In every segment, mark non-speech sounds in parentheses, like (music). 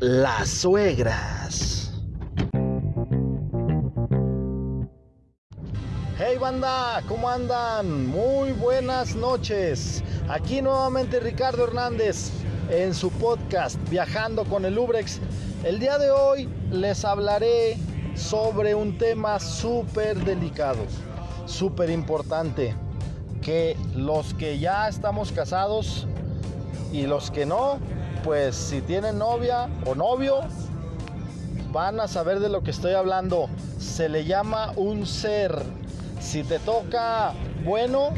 Las suegras. Hey banda, ¿cómo andan? Muy buenas noches. Aquí nuevamente Ricardo Hernández en su podcast Viajando con el Ubrex. El día de hoy les hablaré sobre un tema súper delicado, súper importante, que los que ya estamos casados y los que no, pues si tienen novia o novio, van a saber de lo que estoy hablando. Se le llama un ser. Si te toca bueno,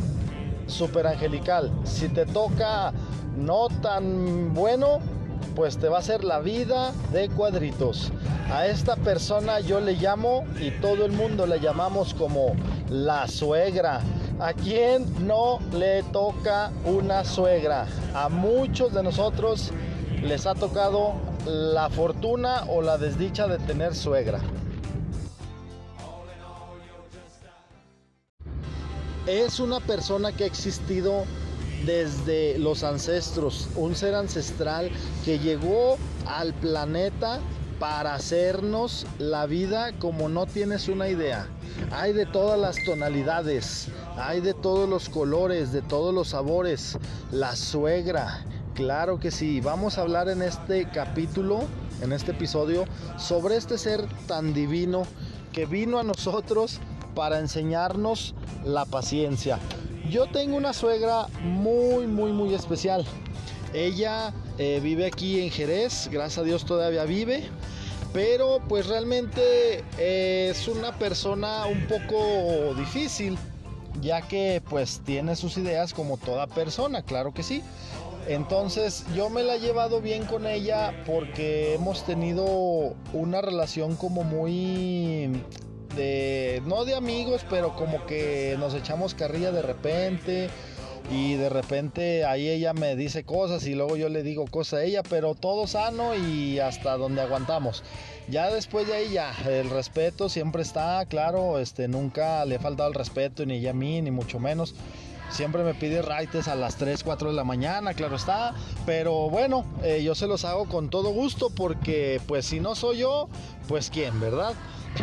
super angelical. Si te toca no tan bueno, pues te va a hacer la vida de cuadritos. A esta persona yo le llamo y todo el mundo le llamamos como la suegra. ¿A quién no le toca una suegra? A muchos de nosotros les ha tocado la fortuna o la desdicha de tener suegra. Es una persona que ha existido desde los ancestros, un ser ancestral que llegó al planeta para hacernos la vida como no tienes una idea. Hay de todas las tonalidades, hay de todos los colores, de todos los sabores. La suegra, claro que sí. Vamos a hablar en este capítulo, en este episodio, sobre este ser tan divino que vino a nosotros para enseñarnos la paciencia. Yo tengo una suegra muy, muy, muy especial. Ella eh, vive aquí en Jerez, gracias a Dios todavía vive, pero pues realmente eh, es una persona un poco difícil, ya que pues tiene sus ideas como toda persona, claro que sí. Entonces yo me la he llevado bien con ella porque hemos tenido una relación como muy de, no de amigos, pero como que nos echamos carrilla de repente. Y de repente ahí ella me dice cosas y luego yo le digo cosas a ella, pero todo sano y hasta donde aguantamos. Ya después de ahí ya, el respeto siempre está, claro, este, nunca le he faltado el respeto ni ella a mí, ni mucho menos. Siempre me pide raites a las 3, 4 de la mañana, claro está. Pero bueno, eh, yo se los hago con todo gusto porque pues si no soy yo, pues quién, ¿verdad?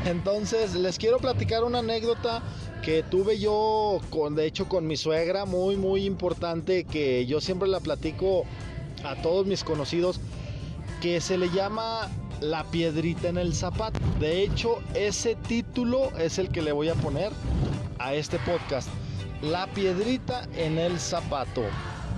Entonces les quiero platicar una anécdota que tuve yo con, de hecho, con mi suegra, muy, muy importante, que yo siempre la platico a todos mis conocidos, que se le llama La piedrita en el zapato. De hecho, ese título es el que le voy a poner a este podcast. La piedrita en el zapato.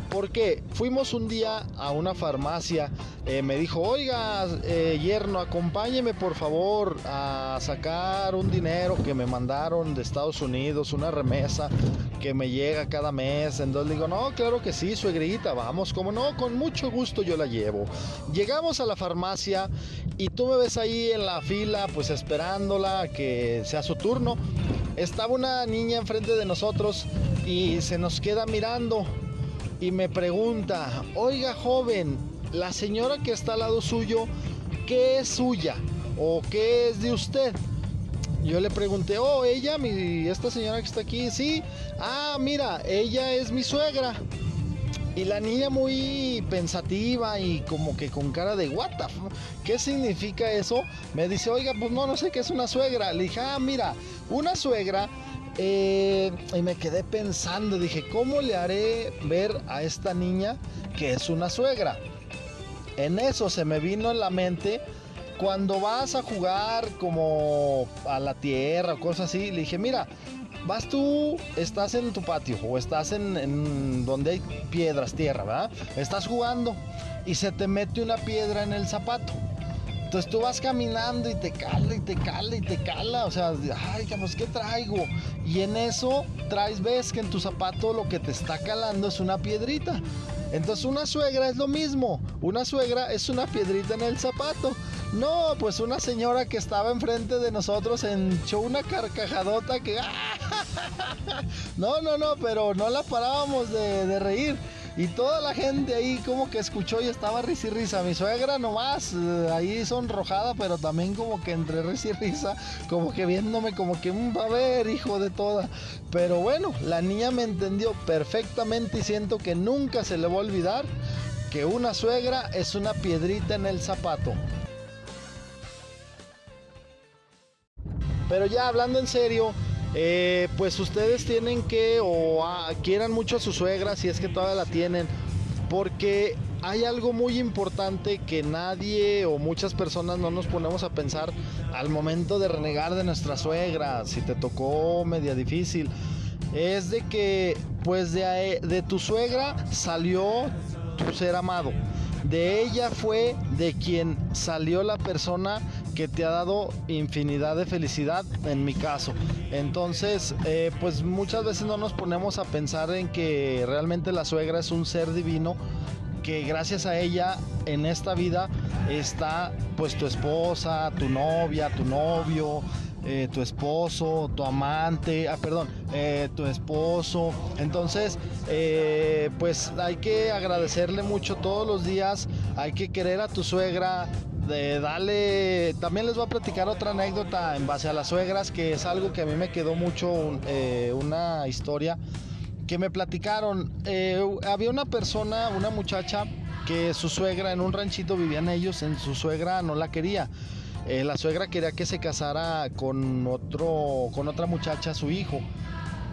Porque fuimos un día a una farmacia, eh, me dijo, oiga, eh, yerno, acompáñeme por favor a sacar un dinero que me mandaron de Estados Unidos, una remesa que me llega cada mes. Entonces digo, no, claro que sí, suegrita, vamos, como no, con mucho gusto yo la llevo. Llegamos a la farmacia y tú me ves ahí en la fila, pues esperándola que sea su turno. Estaba una niña enfrente de nosotros y se nos queda mirando y me pregunta, oiga joven, la señora que está al lado suyo, ¿qué es suya? ¿O qué es de usted? Yo le pregunté, oh, ella, mi, esta señora que está aquí, sí. Ah, mira, ella es mi suegra. Y la niña muy pensativa y como que con cara de what ¿Qué significa eso? Me dice, oiga, pues no, no sé qué es una suegra. Le dije, ah, mira, una suegra eh, y me quedé pensando, dije, ¿cómo le haré ver a esta niña que es una suegra? En eso se me vino en la mente cuando vas a jugar como a la tierra o cosas así, le dije, mira, vas tú, estás en tu patio o estás en, en, donde hay piedras, tierra, ¿verdad? Estás jugando y se te mete una piedra en el zapato. Entonces tú vas caminando y te cala y te cala y te cala. O sea, ay, pues ¿qué traigo? Y en eso traes, ves que en tu zapato lo que te está calando es una piedrita. Entonces una suegra es lo mismo. Una suegra es una piedrita en el zapato. No, pues una señora que estaba enfrente de nosotros echó una carcajadota que... (laughs) (laughs) no, no, no, pero no la parábamos de, de reír. Y toda la gente ahí como que escuchó y estaba risa y risa. Mi suegra nomás eh, ahí sonrojada, pero también como que entre risa y risa, como que viéndome como que, mm, va a ver, hijo de toda. Pero bueno, la niña me entendió perfectamente y siento que nunca se le va a olvidar que una suegra es una piedrita en el zapato. Pero ya hablando en serio, eh, pues ustedes tienen que o ah, quieran mucho a su suegra si es que todavía la tienen, porque hay algo muy importante que nadie o muchas personas no nos ponemos a pensar al momento de renegar de nuestra suegra, si te tocó media difícil, es de que pues de, de tu suegra salió tu ser amado. De ella fue de quien salió la persona que te ha dado infinidad de felicidad, en mi caso. Entonces, eh, pues muchas veces no nos ponemos a pensar en que realmente la suegra es un ser divino que gracias a ella en esta vida está pues tu esposa, tu novia, tu novio, eh, tu esposo, tu amante, ah, perdón, eh, tu esposo. Entonces, pues hay que agradecerle mucho todos los días, hay que querer a tu suegra, de darle, también les voy a platicar otra anécdota en base a las suegras, que es algo que a mí me quedó mucho, una historia que me platicaron. había una persona, una muchacha, que su suegra en un ranchito vivían ellos, en su suegra no la quería. Eh, la suegra quería que se casara con otro, con otra muchacha, su hijo.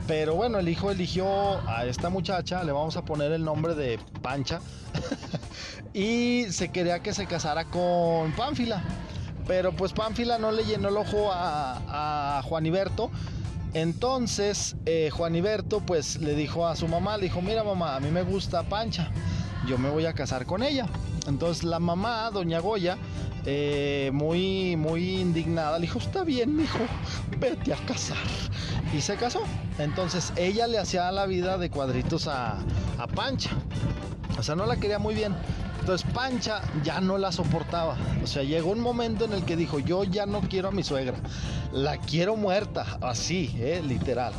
Pero bueno, el hijo eligió a esta muchacha, le vamos a poner el nombre de Pancha, (laughs) y se quería que se casara con Pánfila. Pero pues Pánfila no le llenó el ojo a, Juaniberto. Entonces eh, Juaniberto pues le dijo a su mamá, le dijo, mira mamá, a mí me gusta Pancha, yo me voy a casar con ella. Entonces la mamá, doña Goya, eh, muy, muy indignada, le dijo, está bien, hijo, vete a casar. Y se casó. Entonces ella le hacía la vida de cuadritos a, a Pancha. O sea, no la quería muy bien. Entonces Pancha ya no la soportaba. O sea, llegó un momento en el que dijo, yo ya no quiero a mi suegra. La quiero muerta. Así, eh, literal.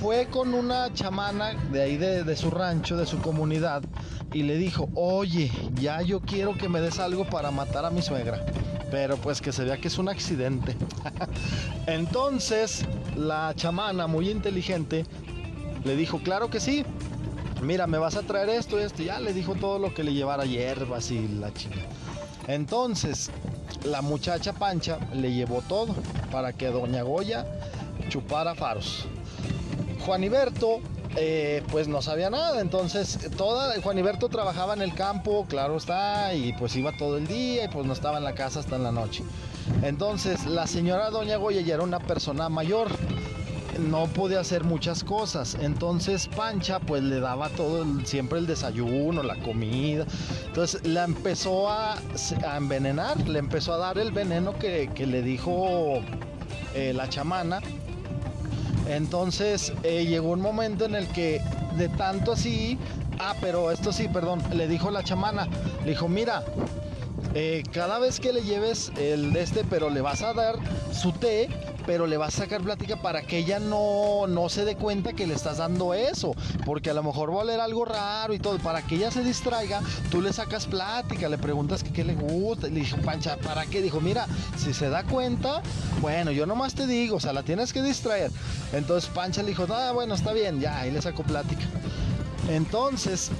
Fue con una chamana de ahí de, de su rancho, de su comunidad y le dijo, oye, ya yo quiero que me des algo para matar a mi suegra. Pero pues que se vea que es un accidente. (laughs) Entonces la chamana, muy inteligente, le dijo, claro que sí. Mira, me vas a traer esto y esto. Ya le dijo todo lo que le llevara hierbas y la chica. Entonces, la muchacha Pancha le llevó todo para que Doña Goya chupara faros. Juaniberto eh, pues no sabía nada. Entonces, toda, Juaniberto trabajaba en el campo, claro está, y pues iba todo el día y pues no estaba en la casa hasta en la noche. Entonces, la señora Doña Goya ya era una persona mayor, no podía hacer muchas cosas. Entonces, Pancha pues le daba todo, siempre el desayuno, la comida. Entonces, la empezó a, envenenar, le empezó a dar el veneno que, le dijo eh, la chamana entonces eh, llegó un momento en el que de tanto así, ah, pero esto sí, perdón, le dijo la chamana, le dijo, mira, eh, cada vez que le lleves el de este, pero le vas a dar su té, pero le vas a sacar plática para que ella no, no se dé cuenta que le estás dando eso, porque a lo mejor va a leer algo raro y todo, para que ella se distraiga, tú le sacas plática, le preguntas qué le gusta, le dijo, Pancha, ¿para qué? Dijo, mira, si se da cuenta, bueno, yo nomás te digo, o sea, la tienes que distraer. Entonces Pancha le dijo, ah, bueno, está bien, ya, ahí le sacó plática. Entonces,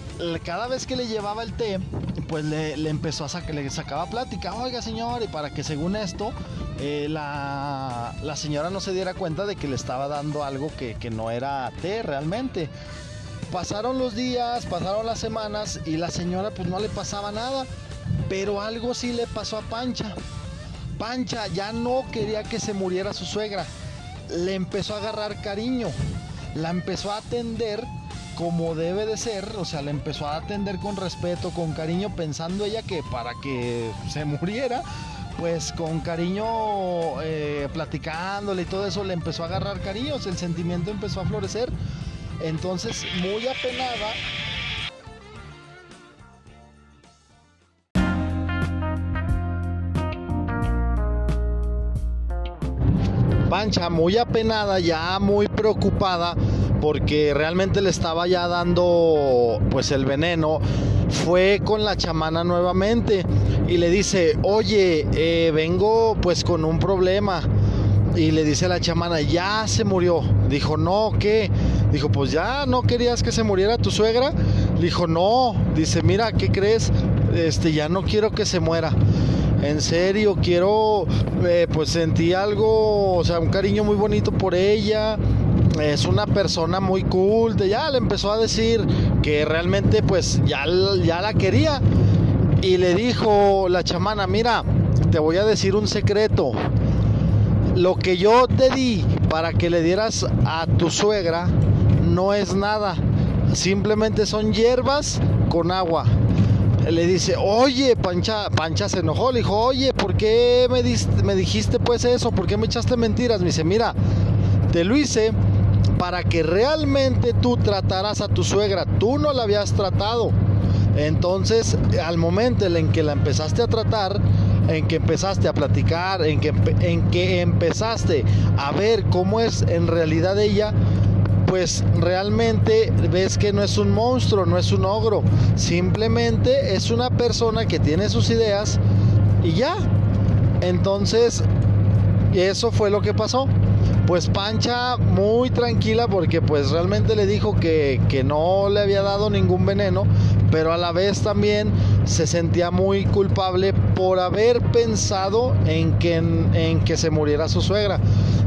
cada vez que le llevaba el té, pues le, empezó a sacar, le sacaba plática, oiga señor, y para que según esto, eh, la, señora no se diera cuenta de que le estaba dando algo que, no era té realmente. Pasaron los días, pasaron las semanas y la señora pues no le pasaba nada, pero algo sí le pasó a Pancha. Pancha ya no quería que se muriera su suegra, le empezó a agarrar cariño, la empezó a atender como debe de ser, o sea, le empezó a atender con respeto, con cariño, pensando ella que para que se (laughs) muriera, pues con cariño, eh, platicándole y todo eso, le empezó a agarrar cariños, el sentimiento empezó a florecer. Entonces, muy apenada, Pancha, muy apenada, ya muy preocupada, porque realmente le estaba ya dando pues el veneno, fue con la chamana nuevamente y le dice, oye, eh, vengo pues con un problema. Y le dice a la chamana, ya se murió. Dijo, no, ¿qué? Dijo, pues ya no querías que se muriera tu suegra. Dijo, no. Dice, mira, ¿qué crees? Este, ya no quiero que se muera. En serio, quiero, eh, pues sentí algo, o sea, un cariño muy bonito por ella. Es una persona muy cool. Ya le empezó a decir que realmente, pues ya, ya la quería. Y le dijo la chamana, mira, te voy a decir un secreto. Lo que yo te di para que le dieras a tu suegra no es nada. Simplemente son hierbas con agua le dice, oye, Pancha, Pancha se enojó, le dijo, oye, ¿por qué me, me dijiste pues eso? ¿Por qué me echaste mentiras? Me dice, mira, te lo hice para que realmente tú trataras a tu suegra, tú no la habías tratado. Entonces, al momento en que la empezaste a tratar, en que empezaste a platicar, en que, en que empezaste a ver cómo es en realidad ella, pues realmente ves que no es un monstruo, no es un ogro, simplemente es una persona que tiene sus ideas y ya. Entonces, eso fue lo que pasó. Pues Pancha muy tranquila porque pues realmente le dijo que, que no le había dado ningún veneno, pero a la vez también se sentía muy culpable por haber pensado en que, en, que se muriera su suegra.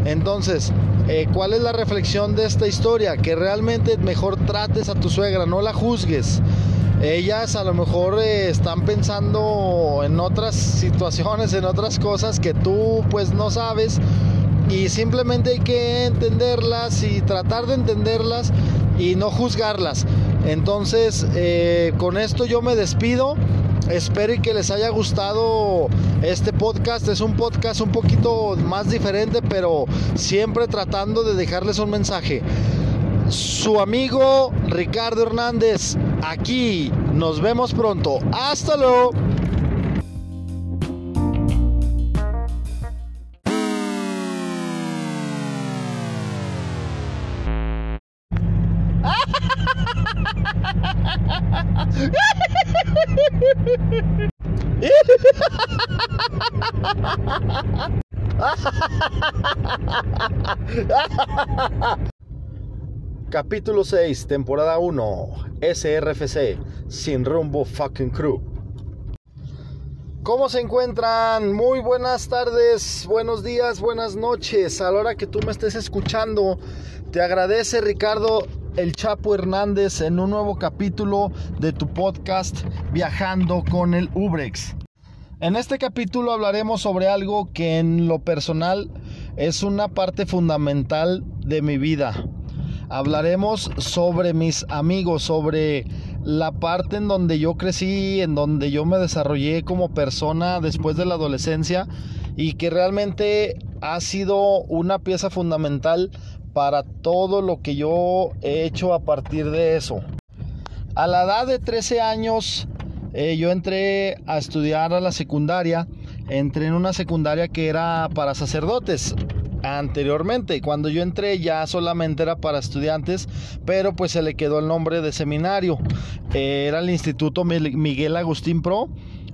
Entonces, eh, ¿cuál es la reflexión de esta historia? Que realmente mejor trates a tu suegra, no la juzgues. Ellas a lo mejor eh, están pensando en otras situaciones, en otras cosas que tú pues no sabes y simplemente hay que entenderlas y tratar de entenderlas y no juzgarlas. Entonces, eh, con esto yo me despido. Espero y que les haya gustado este podcast. Es un podcast un poquito más diferente, pero siempre tratando de dejarles un mensaje. Su amigo Ricardo Hernández, aquí nos vemos pronto. Hasta luego. Capítulo 6, temporada 1, SRFC, sin rumbo fucking crew. ¿Cómo se encuentran? Muy buenas tardes, buenos días, buenas noches. A la hora que tú me estés escuchando, te agradece Ricardo El Chapo Hernández en un nuevo capítulo de tu podcast Viajando con el Ubrex. En este capítulo hablaremos sobre algo que en lo personal es una parte fundamental de mi vida hablaremos sobre mis amigos, sobre la parte en donde yo crecí, en donde yo me desarrollé como persona después de la adolescencia y que realmente ha sido una pieza fundamental para todo lo que yo he hecho a partir de eso. A la edad de 13 años eh, yo entré a estudiar a la secundaria, entré en una secundaria que era para sacerdotes anteriormente. Cuando yo entré ya solamente era para estudiantes, pero pues se le quedó el nombre de seminario. Eh, era el Instituto Miguel Agustín Pro.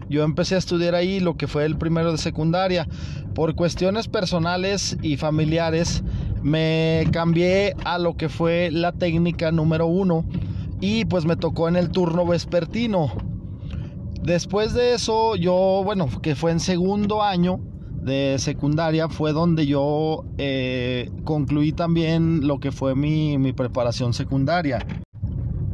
Yo empecé a estudiar ahí lo que fue el primero de secundaria. Por cuestiones personales y familiares me cambié a lo que fue la técnica número uno y pues me tocó en el turno vespertino. Después de eso, yo, bueno, que fue en segundo año, de secundaria fue donde yo eh, concluí también lo que fue mi, preparación secundaria.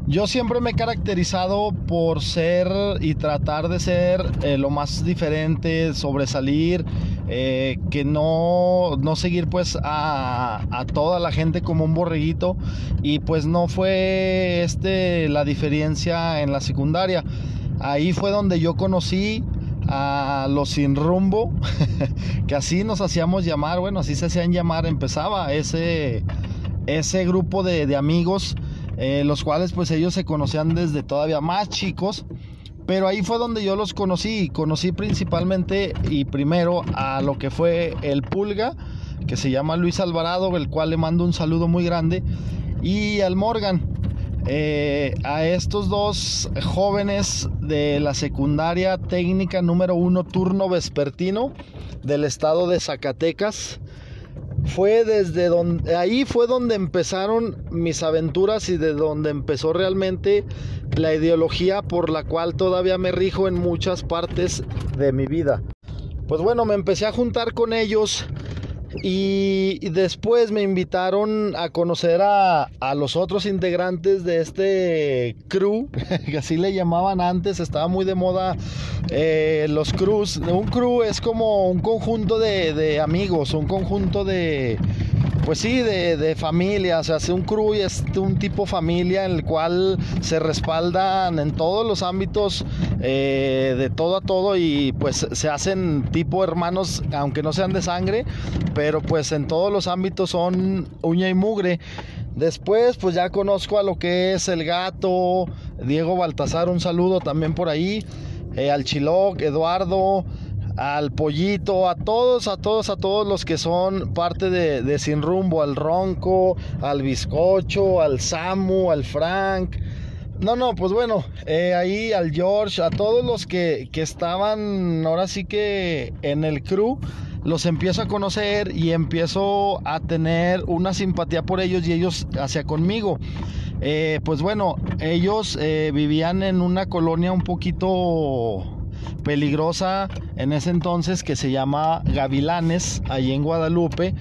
Yo siempre me he caracterizado por ser y tratar de ser eh, lo más diferente, sobresalir, eh, que no, no seguir pues a, a, toda la gente como un borreguito y pues no fue este la diferencia en la secundaria. Ahí fue donde yo conocí a los sin rumbo, (laughs) que así nos hacíamos llamar, bueno, así se hacían llamar, empezaba ese, ese grupo de, amigos, eh, los cuales pues ellos se conocían desde todavía más chicos, pero ahí fue donde yo los conocí, conocí principalmente y primero a lo que fue el Pulga, que se llama Luis Alvarado, el cual le mando un saludo muy grande, y al Morgan. Eh, a estos dos jóvenes de la secundaria técnica número uno turno vespertino del estado de Zacatecas. Fue desde donde, ahí fue donde empezaron mis aventuras y de donde empezó realmente la ideología por la cual todavía me rijo en muchas partes de mi vida. Pues bueno, me empecé a juntar con ellos y después me invitaron a conocer a, los otros integrantes de este crew, (laughs) que así le llamaban antes, estaba muy de moda eh, los crews. Un crew es como un conjunto de, de amigos, un conjunto de, pues sí, de, familia, o sea, un crew es un tipo familia en el cual se respaldan en todos los ámbitos, eh, de todo a todo, y pues se hacen tipo hermanos, aunque no sean de sangre, pero pues en todos los ámbitos son uña y mugre. Después, pues ya conozco a lo que es el gato, Diego Baltasar, un saludo también por ahí, eh, al Chiloc, Eduardo, al pollito, a todos, a todos, a todos los que son parte de, Sin Rumbo, al Ronco, al Bizcocho, al Samu, al Frank. No, no, pues bueno, eh, ahí al George, a todos los que, que estaban ahora sí que en el crew, los empiezo a conocer y empiezo a tener una simpatía por ellos y ellos hacia conmigo. Eh, pues bueno, ellos eh, vivían en una colonia un poquito peligrosa en ese entonces que se llama Gavilanes, allí en Guadalupe.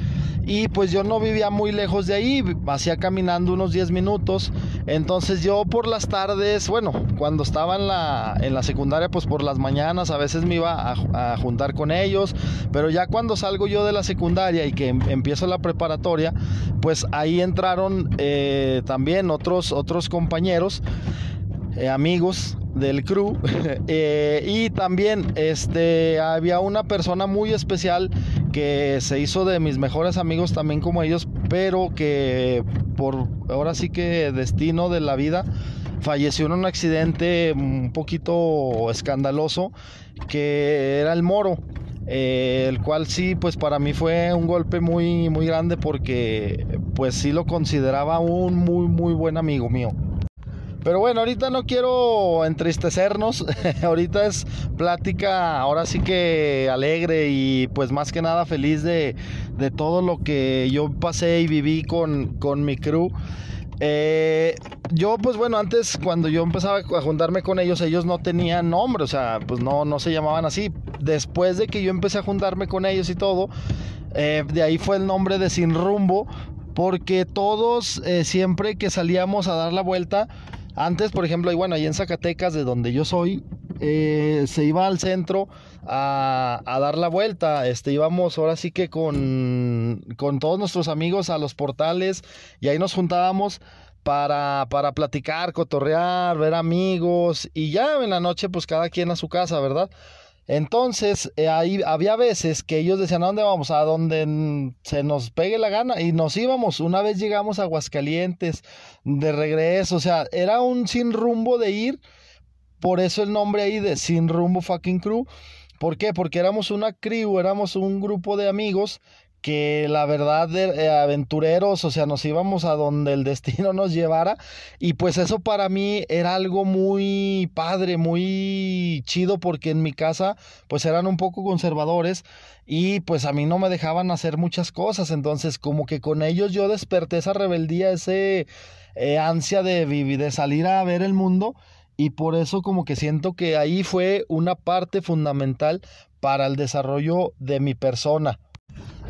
Y pues yo no vivía muy lejos de ahí, hacía caminando unos 10 minutos. Entonces yo por las tardes, bueno, cuando estaba en la, en la secundaria, pues por las mañanas a veces me iba a, juntar con ellos. Pero ya cuando salgo yo de la secundaria y que em, empiezo la preparatoria, pues ahí entraron eh, también otros, otros compañeros. Eh, amigos del crew. (laughs) Eh, y también este había una persona muy especial que se hizo de mis mejores amigos también como ellos pero que por ahora sí que destino de la vida falleció en un accidente un poquito escandaloso que era el moro eh, el cual sí pues para mí fue un golpe muy muy grande porque pues sí lo consideraba un muy muy buen amigo mío pero bueno, ahorita no quiero entristecernos, (laughs) ahorita es plática, ahora sí que alegre y pues más que nada feliz de, todo lo que yo pasé y viví con, mi crew. Eh, yo pues bueno, antes cuando yo empezaba a juntarme con ellos, ellos no tenían nombre, o sea, pues no, no se llamaban así. Después de que yo empecé a juntarme con ellos y todo, eh, de ahí fue el nombre de Sin Rumbo, porque todos eh, siempre que salíamos a dar la vuelta, antes, por ejemplo, y bueno, ahí en Zacatecas, de donde yo soy, eh, se iba al centro a, dar la vuelta. Este, íbamos ahora sí que con, con todos nuestros amigos a los portales y ahí nos juntábamos para, para platicar, cotorrear, ver amigos y ya en la noche pues cada quien a su casa, ¿verdad? Entonces, eh, ahí había veces que ellos decían, ¿a dónde vamos? A donde se nos pegue la gana. Y nos íbamos. Una vez llegamos a Aguascalientes de regreso. O sea, era un sin rumbo de ir. Por eso el nombre ahí de Sin Rumbo Fucking Crew. ¿Por qué? Porque éramos una crew, éramos un grupo de amigos que la verdad eh, aventureros, o sea, nos íbamos a donde el destino nos llevara y pues eso para mí era algo muy padre, muy chido porque en mi casa pues eran un poco conservadores y pues a mí no me dejaban hacer muchas cosas, entonces como que con ellos yo desperté esa rebeldía, ese eh, ansia de vivir, de salir a ver el mundo y por eso como que siento que ahí fue una parte fundamental para el desarrollo de mi persona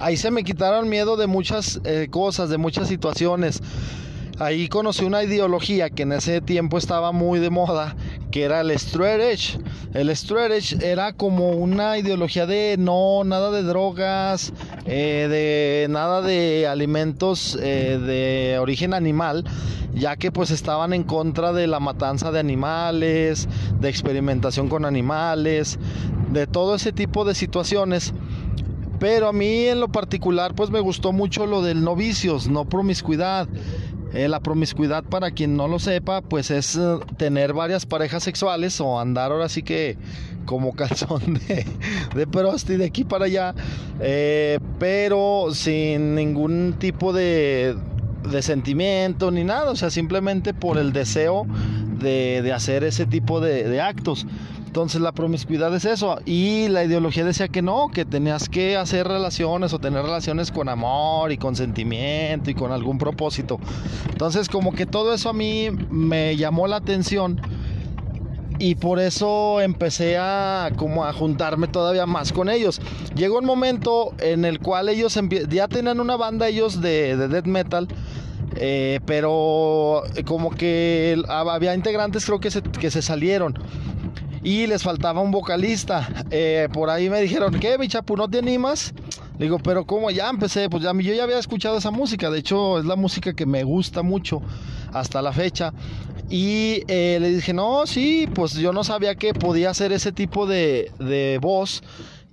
ahí se me quitaron miedo de muchas eh, cosas, de muchas situaciones. Ahí conocí una ideología que en ese tiempo estaba muy de moda, que era el straight. El straight era como una ideología de no, nada de drogas, eh, de nada de alimentos eh, de origen animal, ya que pues estaban en contra de la matanza de animales, de experimentación con animales, de todo ese tipo de situaciones pero a mí en lo particular pues me gustó mucho lo del novicios, no promiscuidad. Eh, la promiscuidad, para quien no lo sepa, pues es eh, tener varias parejas sexuales o andar ahora sí que como (laughs) calzón de, de prosti de aquí para allá, eh, pero sin ningún tipo de, de sentimiento ni nada, o sea, simplemente por el deseo de, hacer ese tipo de, de actos. Entonces la promiscuidad es eso. Y la ideología decía que no, que tenías que hacer relaciones o tener relaciones con amor y con sentimiento y con algún propósito. Entonces como que todo eso a mí me llamó la atención. Y por eso empecé a como a juntarme todavía más con ellos. Llegó un momento en el cual ellos ya tenían una banda ellos de, de death metal. Eh, pero como que había integrantes creo que que se salieron y les faltaba un vocalista. Eh, por ahí me dijeron, ¿qué, mi chapu, no te animas? Le digo, pero ¿cómo? Ya empecé, pues ya, yo ya había escuchado esa música, de hecho es la música que me gusta mucho hasta la fecha. Y eh, le dije, no, sí, pues yo no sabía que podía hacer ese tipo de, de voz.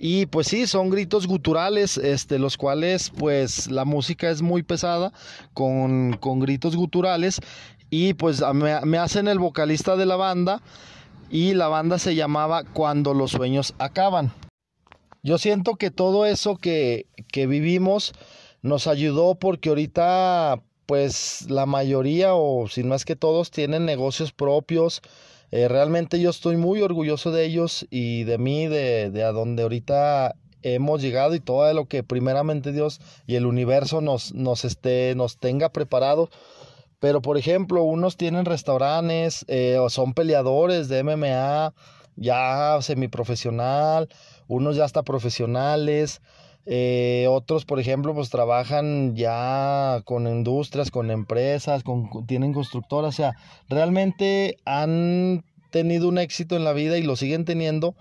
Y pues sí, son gritos guturales, este, los cuales pues la música es muy pesada, con, con gritos guturales. Y pues me, me hacen el vocalista de la banda y la banda se llamaba Cuando los sueños acaban. Yo siento que todo eso que, que vivimos nos ayudó porque ahorita pues la mayoría o si no es que todos tienen negocios propios. Eh, realmente yo estoy muy orgulloso de ellos y de mí, de, de a donde ahorita hemos llegado y todo lo que primeramente Dios y el universo nos, nos, esté, nos tenga preparado pero, por ejemplo, unos tienen restaurantes eh, o son peleadores de MMA ya semiprofesional, unos ya hasta profesionales. Eh, otros, por ejemplo, pues trabajan ya con industrias, con empresas, con, tienen constructoras. O sea, realmente han tenido un éxito en la vida y lo siguen teniendo.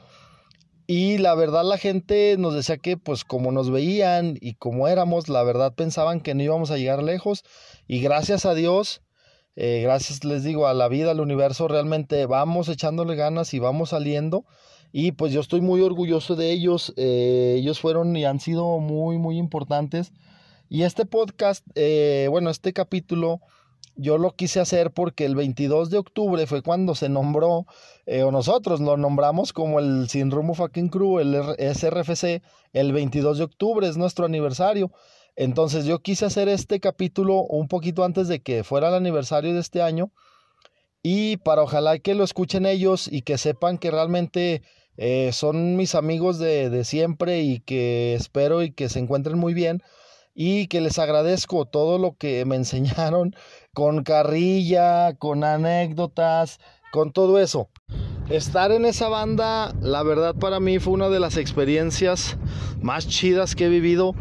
Y la verdad la gente nos decía que pues como nos veían y como éramos, la verdad pensaban que no íbamos a llegar lejos y gracias a Dios, eh, gracias les digo a la vida, al universo, realmente vamos echándole ganas y vamos saliendo. Y pues yo estoy muy orgulloso de ellos. Eh, ellos fueron y han sido muy, muy importantes. Y este podcast, eh, bueno, este capítulo, yo lo quise hacer porque el 22 de octubre fue cuando se nombró, o nosotros lo nombramos como el Sin Rumbo Fucking Crew, el SRFC, el 22 de octubre es nuestro aniversario. Entonces yo quise hacer este capítulo un poquito antes de que fuera el aniversario de este año y para ojalá que lo escuchen ellos y que sepan que realmente eh, son mis amigos de, de siempre y que espero y que se encuentren muy bien y que les agradezco todo lo que me (laughs) enseñaron con carrilla, con anécdotas, con todo eso. Estar en esa banda, la verdad para mí fue una de las experiencias más chidas que he vivido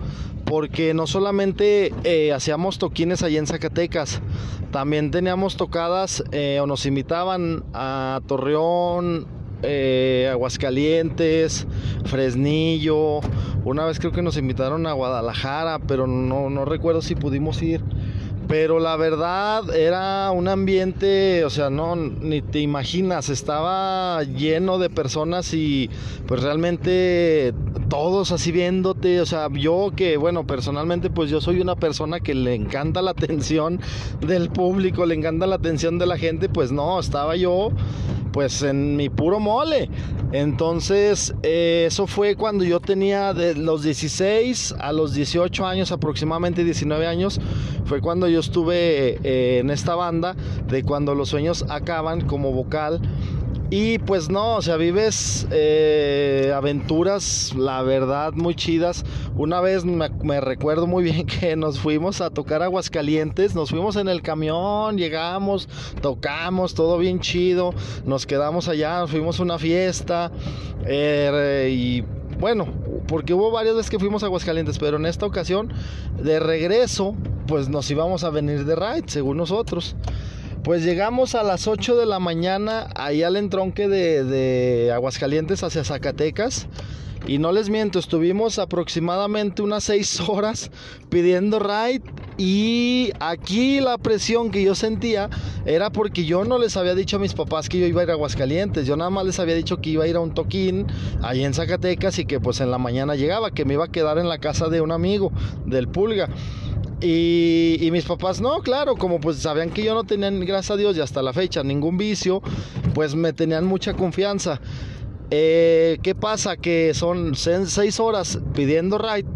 porque no solamente eh, hacíamos toquines allí en Zacatecas, también teníamos tocadas eh, o nos invitaban a Torreón, eh, Aguascalientes, Fresnillo, una vez creo que nos invitaron a Guadalajara, pero no, no recuerdo si pudimos ir. Pero la verdad era un ambiente, o sea, no, ni te imaginas, estaba lleno de personas y pues realmente todos así viéndote, o sea, yo que, bueno, personalmente pues yo soy una persona que le encanta la atención del público, le encanta la atención de la gente, pues no, estaba yo pues en mi puro mole. Entonces, eh, eso fue cuando yo tenía de los 16 a los 18 años, aproximadamente 19 años, fue cuando yo estuve eh, en esta banda de cuando los sueños acaban como vocal. Y pues no, o sea, vives eh, aventuras, la verdad, muy chidas. Una vez me, recuerdo muy bien (laughs) que nos fuimos a tocar Aguascalientes, nos fuimos en el camión, llegamos, tocamos, todo bien chido, nos quedamos allá, fuimos a una fiesta eh, y bueno, porque hubo varias veces que fuimos a Aguascalientes, pero en esta ocasión, de regreso, pues nos íbamos a venir de ride, según nosotros. Pues llegamos a las 8 de la mañana ahí al entronque de, Aguascalientes hacia Zacatecas. Y no les miento, estuvimos aproximadamente unas 6 (laughs) horas pidiendo ride. Y aquí la presión que yo sentía era porque yo no les había dicho a mis papás que yo iba a ir a Aguascalientes. Yo nada más les había dicho que iba a ir a un toquín ahí en Zacatecas y que pues en la mañana llegaba, que me iba a quedar en la casa de un amigo del Pulga. Y, mis papás, no, claro, como pues sabían que yo no tenía, gracias a Dios, y hasta la fecha, ningún vicio, pues me tenían mucha confianza. Eh, ¿Qué pasa? Que son seis horas pidiendo ride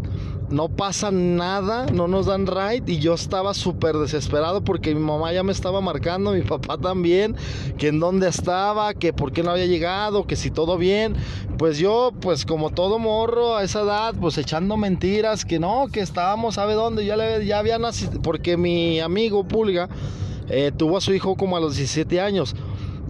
no pasa nada, no nos dan ride y yo estaba súper desesperado porque mi mamá ya me estaba marcando, mi papá también, que en dónde estaba, que por qué no había llegado, que si todo bien. Pues yo, pues como todo morro a esa edad, pues echando mentiras, que no, que estábamos, ¿sabe dónde? Ya, le, ya había nacido, porque mi amigo Pulga eh, tuvo a su hijo como a los 17 años.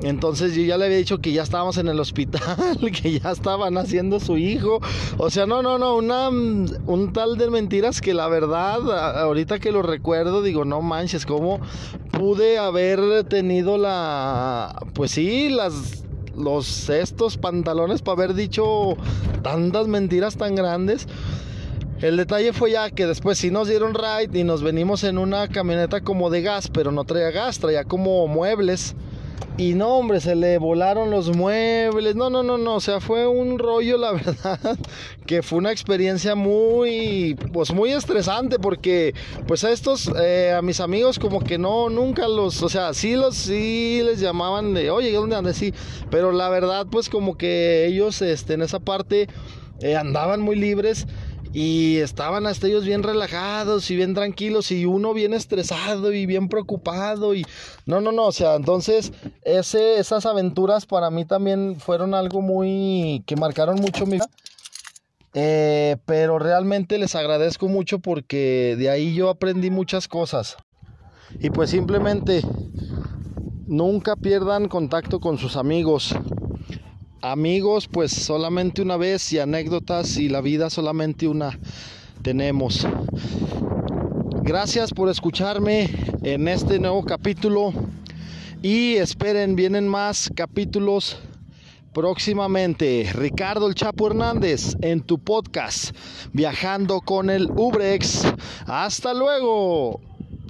Entonces yo ya le había dicho que ya estábamos en el hospital, (laughs) que ya estaban haciendo su hijo. O sea, no, no, no, una, un tal de mentiras que la verdad, ahorita que lo recuerdo, digo, no manches, ¿cómo pude haber tenido la, pues sí, las, los estos pantalones para haber dicho tantas mentiras tan grandes? El detalle fue ya que después sí nos dieron ride y nos venimos en una camioneta como de gas, pero no traía gas, traía como muebles. Y no, hombre, se le volaron los muebles. No, no, no, no. O sea, fue un rollo, la (laughs) verdad, que fue una experiencia muy, pues muy estresante porque, pues a estos, eh, a mis amigos como que no, nunca los, o sea, sí los, sí les llamaban de, oye, ¿dónde andas? Sí, pero la verdad, pues como que ellos, este, en esa parte, eh, andaban muy libres y estaban hasta ellos bien relajados y bien tranquilos y uno bien estresado y bien preocupado y no, no, no, o sea, entonces esas aventuras para mí también fueron algo muy que marcaron mucho mi vida. Eh, pero realmente les agradezco mucho porque de ahí yo aprendí muchas cosas. Y pues simplemente nunca pierdan contacto con sus amigos. Amigos, pues solamente una vez y anécdotas y la vida solamente una tenemos. Gracias por escucharme en este nuevo capítulo y esperen, vienen más capítulos próximamente. Ricardo El Chapo Hernández en tu podcast Viajando con el Ubrex. Hasta luego.